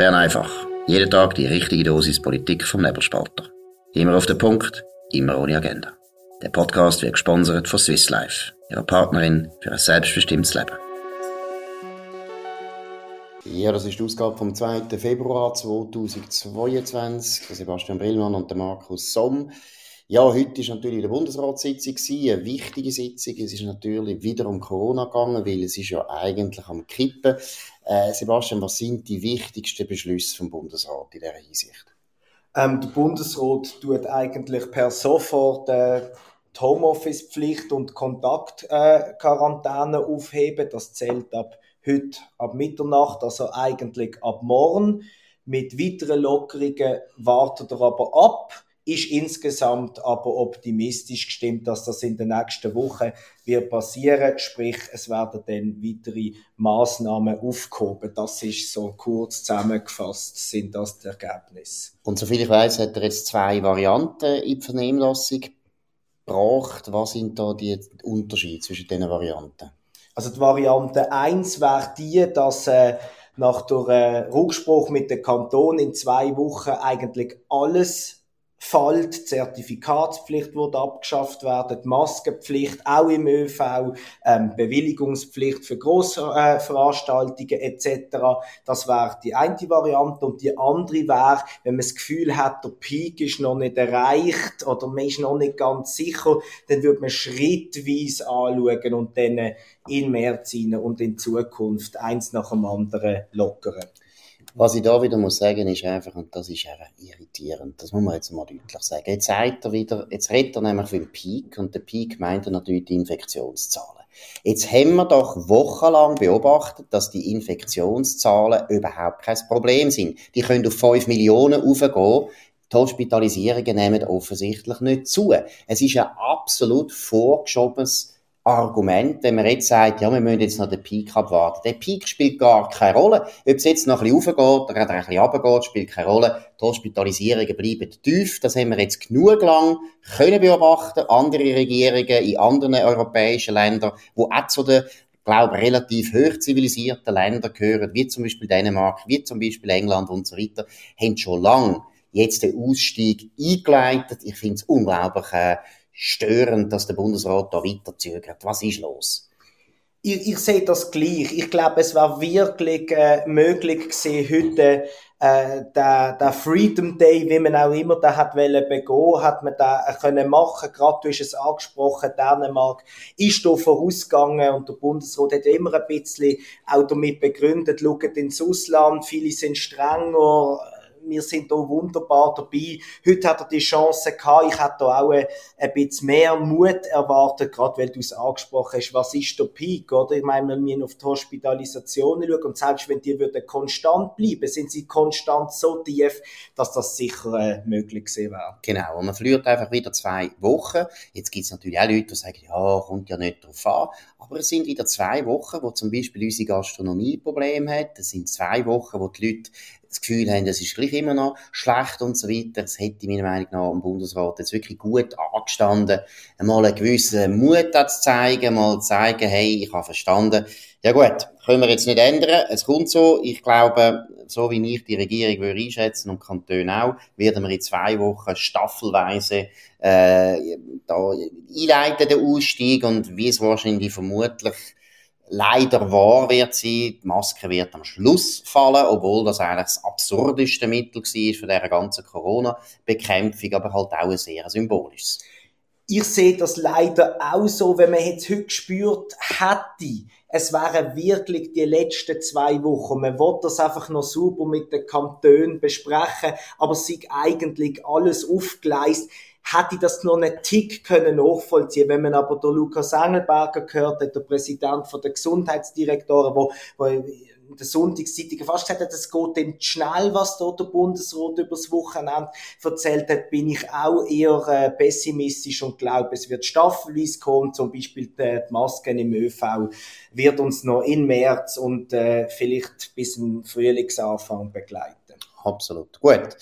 Bern einfach. Jeden Tag die richtige Dosis Politik vom Nebelspalter. Immer auf den Punkt, immer ohne Agenda. Der Podcast wird gesponsert von Swiss Life, ihrer Partnerin für ein selbstbestimmtes Leben. Ja, das ist die Ausgabe vom 2. Februar 2022. Sebastian Brillmann und Markus Somm. Ja, heute war natürlich eine Bundesratssitzung, eine wichtige Sitzung. Es ist natürlich wieder um Corona gegangen, weil es ist ja eigentlich am Kippen. Äh, Sebastian, was sind die wichtigsten Beschlüsse vom Bundesrat in dieser Hinsicht? Ähm, der Bundesrat tut eigentlich per sofort äh, die Homeoffice-Pflicht und Kontaktquarantäne äh, aufheben. Das zählt ab heute, ab Mitternacht, also eigentlich ab morgen. Mit weiteren Lockerungen wartet er aber ab ist insgesamt aber optimistisch gestimmt, dass das in den nächsten Wochen wird passieren. Sprich, es werden dann weitere Maßnahmen aufgehoben. Das ist so kurz zusammengefasst, sind das die Ergebnisse. Und soviel ich weiß, hat er jetzt zwei Varianten in die Vernehmlassung gebracht. Was sind da die Unterschiede zwischen diesen Varianten? Also die Variante 1 wäre die, dass äh, nach der äh, Rückspruch mit dem Kanton in zwei Wochen eigentlich alles fällt, die Zertifikatspflicht wird abgeschafft werden, die Maskenpflicht auch im ÖV, ähm, Bewilligungspflicht für Grossveranstaltungen äh, etc. Das wäre die eine Variante und die andere wäre, wenn man das Gefühl hat, der Peak ist noch nicht erreicht oder man ist noch nicht ganz sicher, dann würde man schrittweise anschauen und dann in März und in Zukunft eins nach dem anderen lockern. Was ich da wieder muss sagen, ist einfach, und das ist einfach irritierend, das muss man jetzt mal deutlich sagen. Jetzt sagt er wieder, jetzt redet er nämlich vom Peak, und der Peak meint er natürlich die Infektionszahlen. Jetzt haben wir doch wochenlang beobachtet, dass die Infektionszahlen überhaupt kein Problem sind. Die können auf 5 Millionen aufgehen. Die Hospitalisierungen nehmen offensichtlich nicht zu. Es ist ein absolut vorgeschobenes Argument, wenn man jetzt sagt, ja, wir müssen jetzt noch den Peak abwarten. Der Peak spielt gar keine Rolle. Ob es jetzt noch ein bisschen raufgeht oder ein bisschen runtergeht, spielt keine Rolle. Die Hospitalisierungen bleiben tief. Das haben wir jetzt genug lang können beobachten. Andere Regierungen in anderen europäischen Ländern, wo auch zu den glaube relativ hoch zivilisierten Ländern gehören, wie zum Beispiel Dänemark, wie zum Beispiel England und so weiter, haben schon lange jetzt den Ausstieg eingeleitet. Ich finde es unglaublich äh, störend, dass der Bundesrat da weiter. Was ist los? Ich, ich sehe das gleich. Ich glaube, es war wirklich äh, möglich gewesen, heute äh, der, der Freedom Day, wie man auch immer da hat wollen begehen, hat man da äh, können machen. Gerade du hast es angesprochen, Dänemark ist da vorausgegangen und der Bundesrat hat immer ein bisschen auch damit begründet, schaut ins Ausland, viele sind strenger, wir sind da wunderbar dabei. Heute hat er die Chance gehabt. Ich hätte da auch ein, bisschen mehr Mut erwartet, gerade weil du es angesprochen hast. Was ist der Peak, oder? Ich meine, wir müssen auf die Hospitalisationen schauen und selbst wenn die würden konstant bleiben, sind sie konstant so tief, dass das sicher äh, möglich gewesen wäre. Genau. Und man verliert einfach wieder zwei Wochen. Jetzt gibt es natürlich auch Leute, die sagen, ja, kommt ja nicht drauf an. Aber es sind wieder zwei Wochen, wo zum Beispiel unsere Gastronomie Probleme hat. Es sind zwei Wochen, wo die Leute das Gefühl haben, das ist gleich immer noch schlecht und so weiter. Es hätte meiner Meinung nach im Bundesrat jetzt wirklich gut angestanden, einmal einen gewissen Mut zu zeigen, mal zu zeigen, hey, ich habe verstanden. Ja gut, können wir jetzt nicht ändern. Es kommt so. Ich glaube, so wie ich die Regierung würde einschätzen und Kantone auch, werden wir in zwei Wochen staffelweise äh, da einleiten, den Ausstieg und wie es wahrscheinlich vermutlich leider wahr wird sein, die Maske wird am Schluss fallen, obwohl das eigentlich das absurdeste Mittel war für diese ganze Corona-Bekämpfung, aber halt auch ein sehr symbolisches. Ich sehe das leider auch so, wenn man jetzt heute gespürt hätte, es wären wirklich die letzten zwei Wochen. Man will das einfach noch super mit den Kantonen besprechen, aber es ist eigentlich alles aufgeleistet hätte ich das noch einen Tick können nachvollziehen. Wenn man aber der Lukas Engelberger gehört hat, der Präsident von der Gesundheitsdirektoren, wo, wo in der Sonntagszeitung fast gesagt hat, es geht dann schnell, was dort der Bundesrat übers Wochenende erzählt hat, bin ich auch eher äh, pessimistisch und glaube, es wird staffelweise kommen. Zum Beispiel die, die Masken im ÖV wird uns noch in März und äh, vielleicht bis im Frühlingsanfang begleiten. Absolut. Gut.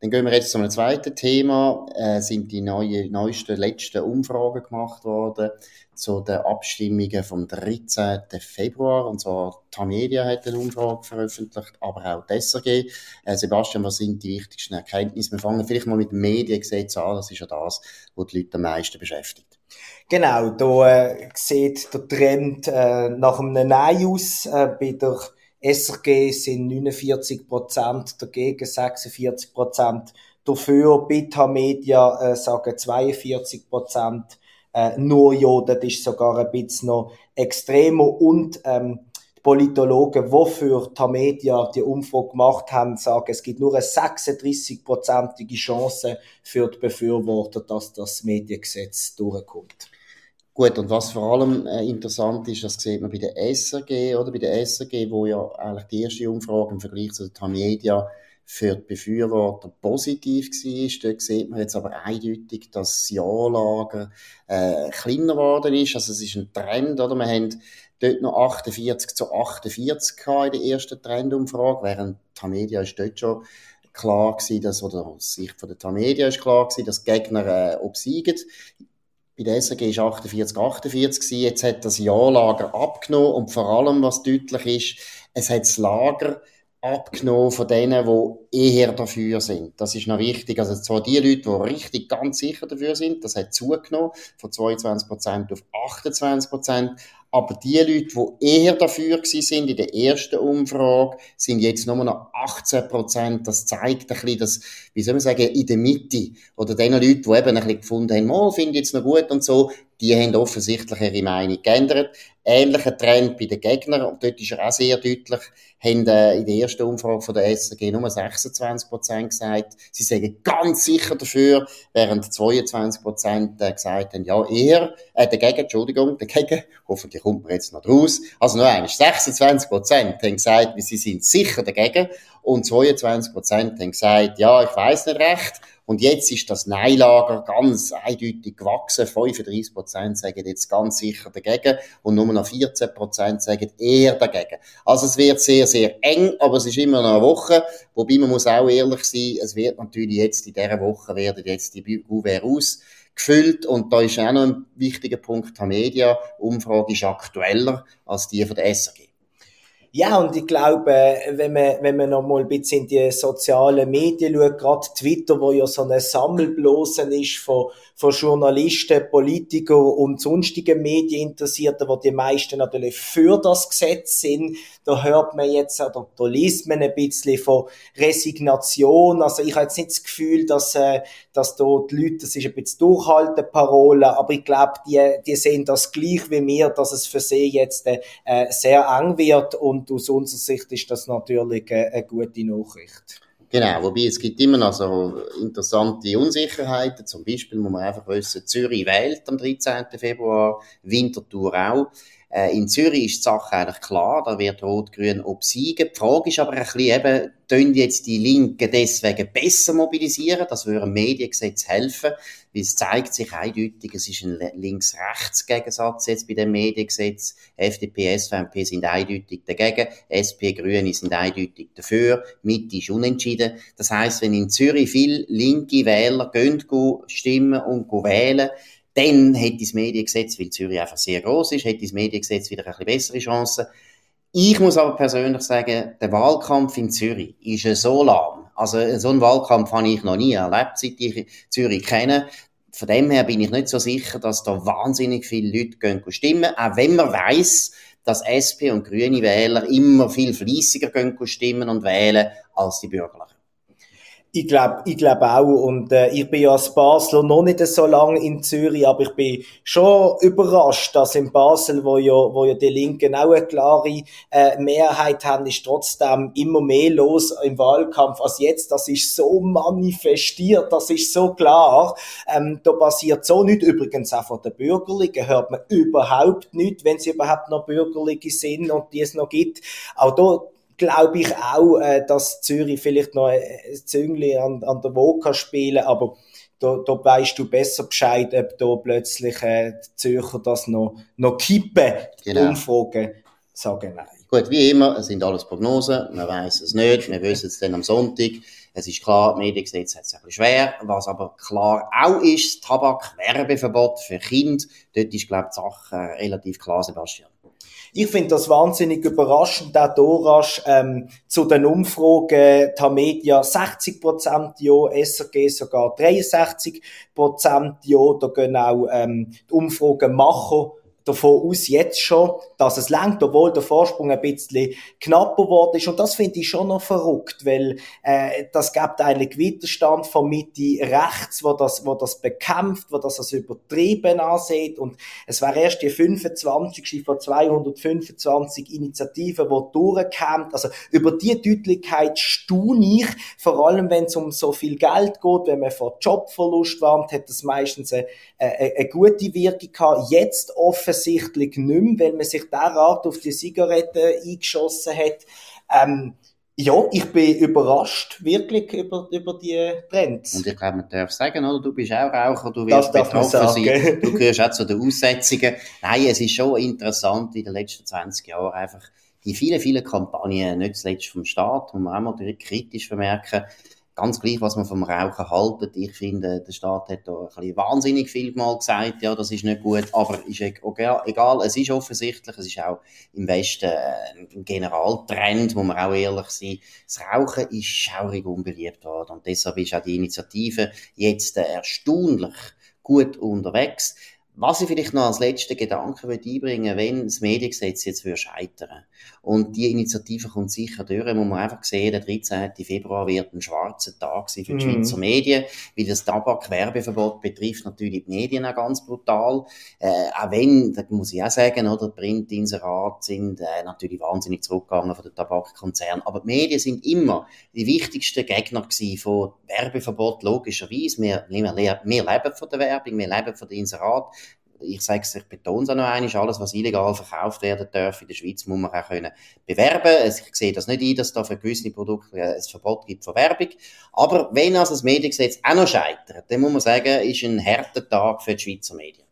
Dann gehen wir jetzt zu einem zweiten Thema. Äh, sind die neue, neuesten, letzten Umfragen gemacht worden zu den Abstimmungen vom 13. Februar. Und zwar Tamedia hat eine Umfrage veröffentlicht, aber auch die SRG. Äh, Sebastian, was sind die wichtigsten Erkenntnisse? Wir fangen vielleicht mal mit dem Mediengesetz an. Das ist ja das, was die Leute am meisten beschäftigt. Genau, da äh, sieht der Trend äh, nach einem Nein aus. Äh, bei der SRG sind 49 Prozent dagegen, 46 Prozent dafür. Beta Media äh, sagen 42 Prozent äh, nur ja, das ist sogar ein bisschen noch extremer und ähm, die Politologen, die für Tamedia die Umfrage gemacht haben, sagen, es gibt nur eine 36-prozentige Chance für die Befürworter, dass das Mediengesetz durchkommt. Gut, und was vor allem äh, interessant ist, das sieht man bei der SRG, oder? Bei der SRG, wo ja eigentlich die erste Umfrage im Vergleich zu der Tamedia für die Befürworter positiv war. Dort sieht man jetzt aber eindeutig, dass das Ja-Lager äh, kleiner geworden ist. Also es ist ein Trend, oder? Wir haben dort noch 48 zu 48 in der ersten Trendumfrage, während Tamedia ist dort schon klar gewesen, dass, oder aus Sicht von der Tamedia ist klar gewesen, dass Gegner äh, obsiegen. Bei der SRG ist 48, 48 gewesen. Jetzt hat das Ja-Lager abgenommen und vor allem, was deutlich ist, es hat das Lager abgenommen von denen, die eher dafür sind. Das ist noch wichtig. Also zwar die Leute, die richtig ganz sicher dafür sind, das hat zugenommen von 22% auf 28%, aber die Leute, die eher dafür sind in der ersten Umfrage, sind jetzt nur noch 18 Prozent. Das zeigt ein bisschen, dass, wie soll man sagen, in der Mitte, oder den Leuten, die eben ein bisschen gefunden haben, oh, finde ich jetzt noch gut und so, die haben offensichtlich ihre Meinung geändert. Ähnlicher Trend bei den Gegnern, und dort ist er auch sehr deutlich, haben äh, in der ersten Umfrage von der SRG nur 26 Prozent gesagt, sie sagen ganz sicher dafür, während 22 Prozent äh, gesagt haben, ja, eher, äh, dagegen, Entschuldigung, dagegen, hoffentlich kommt man jetzt noch raus. Also nur eines, 26 Prozent haben gesagt, sie sind sicher dagegen und 22 Prozent haben gesagt, ja, ich weiß nicht recht. Und jetzt ist das Nein-Lager ganz eindeutig gewachsen. 35 Prozent sagen jetzt ganz sicher dagegen und nur noch 14 Prozent sagen eher dagegen. Also es wird sehr, sehr eng, aber es ist immer noch eine Woche. Wobei man muss auch ehrlich sein, es wird natürlich jetzt in dieser Woche werden jetzt die Gouverne aus gefüllt. Und da ist auch noch ein wichtiger Punkt, die Media-Umfrage ist aktueller als die von der SRG. Ja, und ich glaube, wenn man, wenn man noch mal ein bisschen in die sozialen Medien schaut, gerade Twitter, wo ja so eine Sammelblosen ist von, von Journalisten, Politikern und sonstigen Medieninteressierten, wo die meisten natürlich für das Gesetz sind, da hört man jetzt, oder da liest man ein bisschen von Resignation. Also ich habe jetzt nicht das Gefühl, dass, äh, dass da die Leute, das ist ein bisschen Durchhalteparole, aber ich glaube, die, die sehen das gleich wie mir, dass es für sie jetzt äh, sehr eng wird und und aus unserer Sicht ist das natürlich eine, eine gute Nachricht. Genau, wobei es gibt immer noch so interessante Unsicherheiten. Zum Beispiel muss man einfach wissen, Zürich wählt am 13. Februar, Winterthur auch. Äh, in Zürich ist die Sache eigentlich klar, da wird Rot-Grün obsiegen. Die Frage ist aber ein bisschen eben, tun jetzt die Linken deswegen besser mobilisieren? Das würde ein Mediengesetz helfen, weil es zeigt sich eindeutig, es ist ein Links-Rechts-Gegensatz jetzt bei dem Mediengesetz. FDP, SVP sind eindeutig dagegen, SP, Grüne sind eindeutig dafür, Mitte ist unentschieden. Das heißt, wenn in Zürich viele linke Wähler gehen, stimmen und wählen, dann hätte das Mediengesetz, weil Zürich einfach sehr groß ist, hätte das Mediengesetz wieder ein bisschen bessere Chancen. Ich muss aber persönlich sagen, der Wahlkampf in Zürich ist so lahm. Also so einen Wahlkampf habe ich noch nie erlebt, seit ich Zürich kenne. Von dem her bin ich nicht so sicher, dass da wahnsinnig viele Leute gehen stimmen, auch wenn man weiß, dass SP und grüne Wähler immer viel fließiger gehen stimmen und wählen als die Bürgerlichen. Ich glaube ich glaub auch. Und äh, ich bin ja als Basler noch nicht so lange in Zürich, aber ich bin schon überrascht, dass in Basel, wo ja, wo ja die Linken auch eine klare äh, Mehrheit haben, ist trotzdem immer mehr los im Wahlkampf als jetzt. Das ist so manifestiert, das ist so klar. Ähm, da passiert so nicht. Übrigens auch von den Bürgerlichen hört man überhaupt nicht, wenn sie überhaupt noch Bürgerliche sind und die es noch gibt. Auch da glaube ich auch, äh, dass Zürich vielleicht noch ein Züngli an, an der Woche spielen aber da, da weißt du besser Bescheid, ob da plötzlich äh, die Zürcher das noch, noch kippen, genau. Umfragen. sage nein. Gut, wie immer, es sind alles Prognosen, man weiß es nicht, wir wissen es dann am Sonntag. Es ist klar, das Mediengesetz hat es ein bisschen schwer. Was aber klar auch ist, Tabakwerbeverbot für Kinder, dort ist, glaube ich, die Sache relativ klar, Sebastian. Ich finde das wahnsinnig überraschend, auch Dorasch, ähm, zu den Umfragen, Tamedia 60% Ja, SRG sogar 63% Ja, da gehen auch ähm, die Umfragen machen davon aus jetzt schon, dass es langt, obwohl der Vorsprung ein bisschen knapper geworden ist. Und das finde ich schon noch verrückt, weil äh, das gibt eigentlich Widerstand von Mitte rechts, wo das, wo das bekämpft, wo das als übertrieben ansieht. Und es war erst die 25. von 225 Initiativen, die durchkämen. Also über die Deutlichkeit staune ich, vor allem wenn es um so viel Geld geht, wenn man vor Jobverlust warnt, hat das meistens eine, eine, eine gute Wirkung gehabt. Jetzt offen offensichtlich nicht mehr, weil man sich derart auf die Zigaretten eingeschossen hat. Ähm, ja, ich bin überrascht, wirklich, über, über die Trends. Und ich glaube, man darf sagen, oder? Du bist auch Raucher, du wirst betroffen sein. Du gehörst auch zu den Aussetzungen. Nein, es ist schon interessant in den letzten 20 Jahren einfach die vielen, vielen Kampagnen, nicht zuletzt vom Staat, wo man auch mal kritisch vermerken, ganz gleich, was man vom Rauchen haltet. Ich finde, der Staat hat da ein bisschen wahnsinnig viel mal gesagt, ja, das ist nicht gut, aber ist okay, egal, es ist offensichtlich, es ist auch im Westen ein Generaltrend, wo man auch ehrlich sein, das Rauchen ist schaurig unbeliebt worden und deshalb ist auch die Initiative jetzt erstaunlich gut unterwegs. Was ich vielleicht noch als letzten Gedanken einbringen wenn das Mediengesetz jetzt scheitern und die Initiative kommt sicher durch, muss man einfach sehen, der 13. Februar wird ein schwarzer Tag sein für die mm. Schweizer Medien, weil das Tabakwerbeverbot betrifft natürlich die Medien auch ganz brutal. Äh, auch wenn, da muss ich auch sagen, oder, Printinserat sind äh, natürlich wahnsinnig zurückgegangen von den Tabakkonzernen, aber die Medien sind immer die wichtigsten Gegner von Werbeverbot, logischerweise. Wir, wir, wir leben von der Werbung, wir leben von den Inserat ich sage es, ich betone es auch noch einmal, alles, was illegal verkauft werden darf in der Schweiz, muss man auch können bewerben. Ich sehe das nicht ein, dass da für gewisse Produkte ein Verbot gibt von Werbung. Aber wenn also das Mediengesetz auch noch scheitert, dann muss man sagen, ist ein harter Tag für die Schweizer Medien.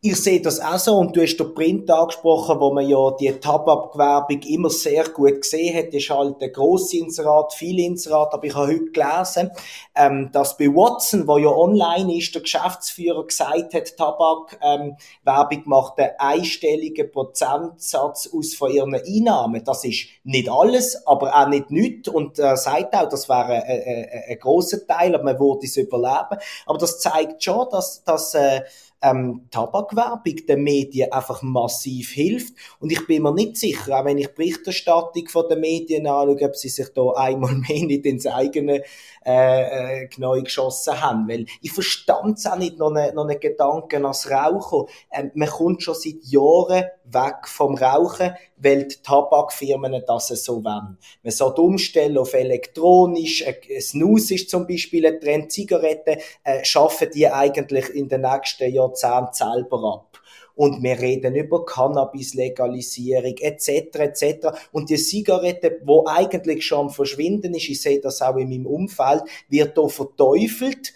Ich sehe das auch so und du hast den Print angesprochen, wo man ja die Tabakwerbung immer sehr gut gesehen hat. Das ist halt ein grosses Inserat, viel Inserat, aber ich habe heute gelesen, ähm, dass bei Watson, wo ja online ist, der Geschäftsführer gesagt hat, Tabakwerbung ähm, macht einen einstelligen Prozentsatz aus von ihren Einnahmen. Das ist nicht alles, aber auch nicht nichts und äh, sagt auch, das wäre ein, ein, ein grosser Teil, aber man würde es überleben. Aber das zeigt schon, dass, dass äh, ähm, Tabakwerbung den Medien einfach massiv hilft. Und ich bin mir nicht sicher, auch wenn ich Berichterstattung von den Medien anschaue, ob sie sich da einmal mehr nicht ins eigene äh, äh, neu geschossen haben. Weil ich verstand es auch nicht, noch einen, noch einen Gedanken als Raucher. Ähm, man kommt schon seit Jahren weg vom Rauchen, weil die Tabakfirmen das so wollen. Man sollte umstellen auf elektronisch, äh, Snus ist zum Beispiel ein Trend, Zigaretten äh, schaffen die eigentlich in den nächsten Jahrzehnten selber ab und wir reden über Cannabis-Legalisierung etc. etc. Und die Zigarette, wo eigentlich schon Verschwinden ist, ich sehe das auch in meinem Umfeld, wird hier verteufelt.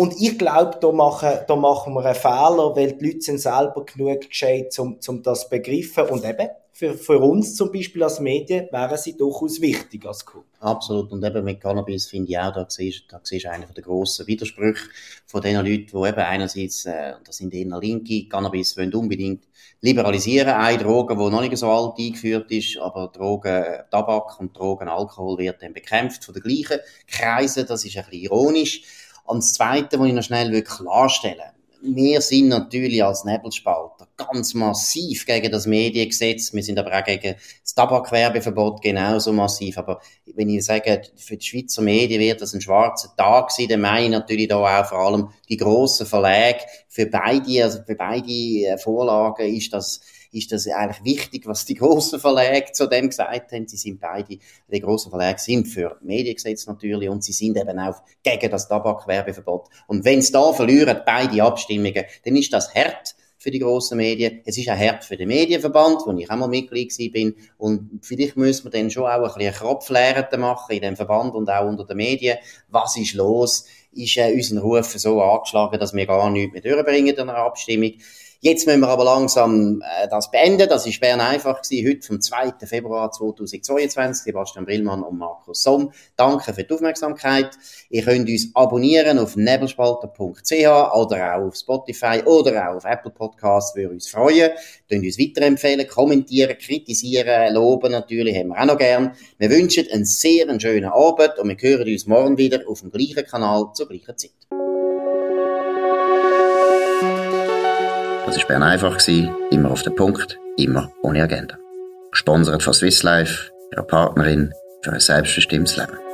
Und ich glaube, da machen, da machen wir einen Fehler, weil die Leute sind selber genug gescheit, um, um das begriffen. Und eben, für, für uns zum Beispiel als Medien wären sie durchaus wichtig als Kunde. Absolut. Und eben mit Cannabis finde ich auch, da siehst, da siehst du einen der grossen Widersprüche von den Leuten, die eben einerseits, äh, das sind eher Linke, Cannabis wollen unbedingt liberalisieren. Eine Droge, die noch nicht so alt eingeführt ist, aber Drogen, Tabak und Drogen, Alkohol wird dann bekämpft von den gleichen Kreisen. Das ist ein bisschen ironisch. Und das Zweite, was ich noch schnell klarstellen wir sind natürlich als Nebelspalter ganz massiv gegen das Mediengesetz. Wir sind aber auch gegen das Tabakwerbeverbot genauso massiv. Aber wenn ich sage, für die Schweizer Medien wird das ein schwarzer Tag sein, dann meine ich natürlich da auch vor allem die grossen Verlage. Für beide, also für beide äh, Vorlagen ist das ist das eigentlich wichtig, was die grossen Verlage zu dem gesagt haben. Sie sind beide, die grossen Verlage sind für Mediengesetz natürlich und sie sind eben auch gegen das Tabakwerbeverbot. Und wenn es da verlieren, beide Abstimmungen, dann ist das hart für die grossen Medien. Es ist auch hart für den Medienverband, wo ich auch mal Mitglied bin. Und vielleicht müssen wir dann schon auch ein bisschen Kopflehrende machen in dem Verband und auch unter den Medien. Was ist los? Ist äh, unser Ruf so angeschlagen, dass wir gar nichts mehr durchbringen in einer Abstimmung? Jetzt müssen wir aber langsam äh, das beenden. Das ist Bern einfach gewesen, heute vom 2. Februar 2022. Sebastian Brillmann und Markus Somm. Danke für die Aufmerksamkeit. Ihr könnt uns abonnieren auf nebelspalter.ch oder auch auf Spotify oder auch auf Apple Podcasts. Würde uns freuen. Könnt uns weiterempfehlen, kommentieren, kritisieren, loben natürlich, haben wir auch noch gern. Wir wünschen einen sehr schönen Abend und wir hören uns morgen wieder auf dem gleichen Kanal zur gleichen Zeit. Das war Bern einfach, immer auf den Punkt, immer ohne Agenda. Gesponsert von Swiss Life, ihrer Partnerin für ein selbstbestimmtes Leben.